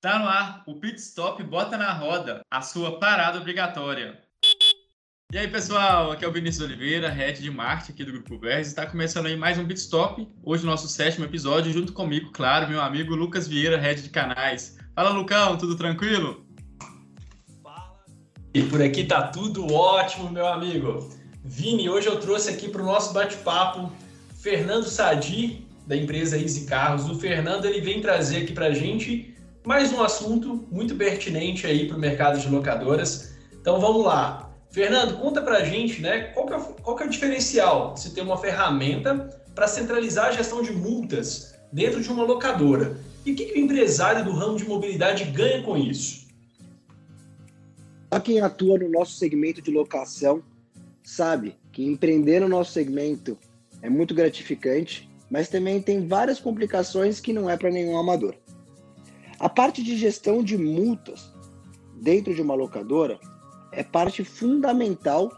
Tá no ar, o Pit Stop bota na roda, a sua parada obrigatória. E aí, pessoal, aqui é o Vinícius Oliveira, head de marketing aqui do Grupo Verdes. Está começando aí mais um Pit Stop, hoje nosso sétimo episódio, junto comigo, claro, meu amigo Lucas Vieira, head de canais. Fala, Lucão, tudo tranquilo? E por aqui tá tudo ótimo, meu amigo. Vini, hoje eu trouxe aqui para o nosso bate-papo Fernando Sadi, da empresa Easy Carros. O Fernando ele vem trazer aqui para a gente mais um assunto muito pertinente aí para o mercado de locadoras. Então vamos lá. Fernando, conta para a gente, né, qual que, é, qual que é o diferencial de se ter uma ferramenta para centralizar a gestão de multas dentro de uma locadora? E o que, que o empresário do ramo de mobilidade ganha com isso? Só quem atua no nosso segmento de locação sabe que empreender no nosso segmento é muito gratificante, mas também tem várias complicações que não é para nenhum amador. A parte de gestão de multas dentro de uma locadora é parte fundamental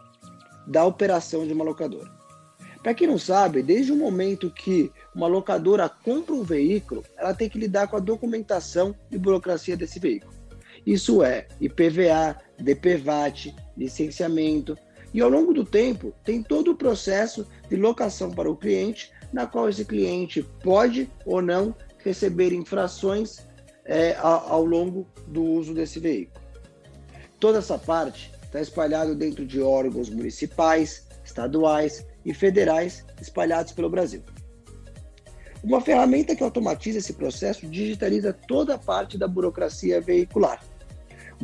da operação de uma locadora. Para quem não sabe, desde o momento que uma locadora compra um veículo, ela tem que lidar com a documentação e burocracia desse veículo. Isso é IPVA, DPVAT, licenciamento, e ao longo do tempo tem todo o processo de locação para o cliente, na qual esse cliente pode ou não receber infrações é, ao, longo do uso desse veículo. Toda essa parte está espalhada dentro de órgãos municipais, estaduais e federais espalhados pelo Brasil. Uma ferramenta que automatiza esse processo digitaliza toda a parte da burocracia veicular.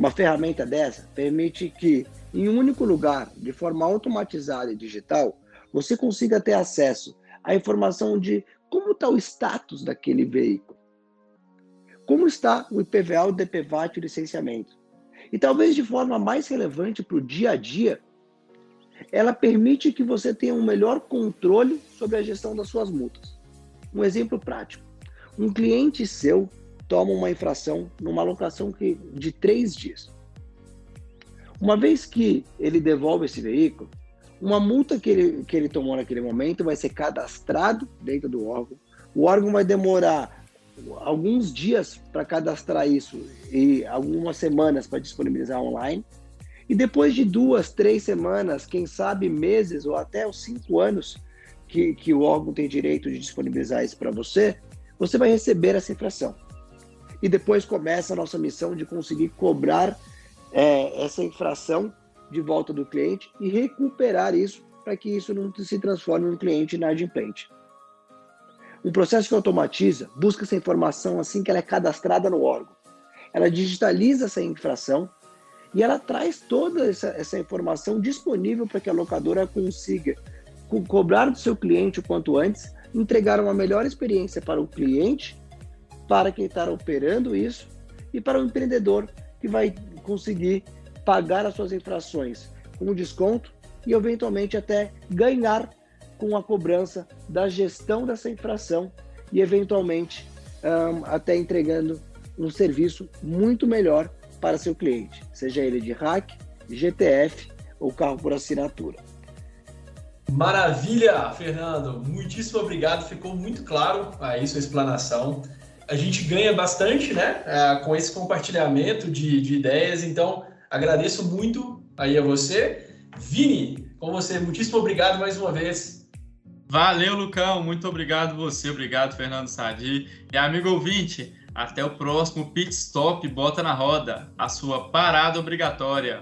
Uma ferramenta dessa permite que, em um único lugar, de forma automatizada e digital, você consiga ter acesso à informação de como está o status daquele veículo, como está o IPVA, o DPVAT e o licenciamento, e talvez de forma mais relevante para o dia a dia, ela permite que você tenha um melhor controle sobre a gestão das suas multas. Um exemplo prático: um cliente seu toma uma infração numa locação de três dias. Uma vez que ele devolve esse veículo, uma multa que ele, que ele tomou naquele momento vai ser cadastrado dentro do órgão. O órgão vai demorar alguns dias para cadastrar isso e algumas semanas para disponibilizar online. E depois de duas, três semanas, quem sabe meses ou até os cinco anos que, que o órgão tem direito de disponibilizar isso para você, você vai receber essa infração. E depois começa a nossa missão de conseguir cobrar é, essa infração de volta do cliente e recuperar isso para que isso não se transforme em um cliente inadimplente. Um processo que automatiza busca essa informação assim que ela é cadastrada no órgão. Ela digitaliza essa infração e ela traz toda essa, essa informação disponível para que a locadora consiga co cobrar do seu cliente o quanto antes, entregar uma melhor experiência para o cliente, para quem está operando isso e para o empreendedor que vai conseguir pagar as suas infrações com desconto e eventualmente até ganhar com a cobrança da gestão dessa infração e, eventualmente, um, até entregando um serviço muito melhor para seu cliente, seja ele de hack, GTF ou carro por assinatura. Maravilha, Fernando. Muitíssimo obrigado. Ficou muito claro aí sua explanação. A gente ganha bastante, né, é, com esse compartilhamento de, de ideias. Então, agradeço muito aí a você. Vini, com você, muitíssimo obrigado mais uma vez Valeu, Lucão. Muito obrigado você. Obrigado, Fernando Sadi. E amigo ouvinte, até o próximo Pit Stop Bota na Roda, a sua parada obrigatória.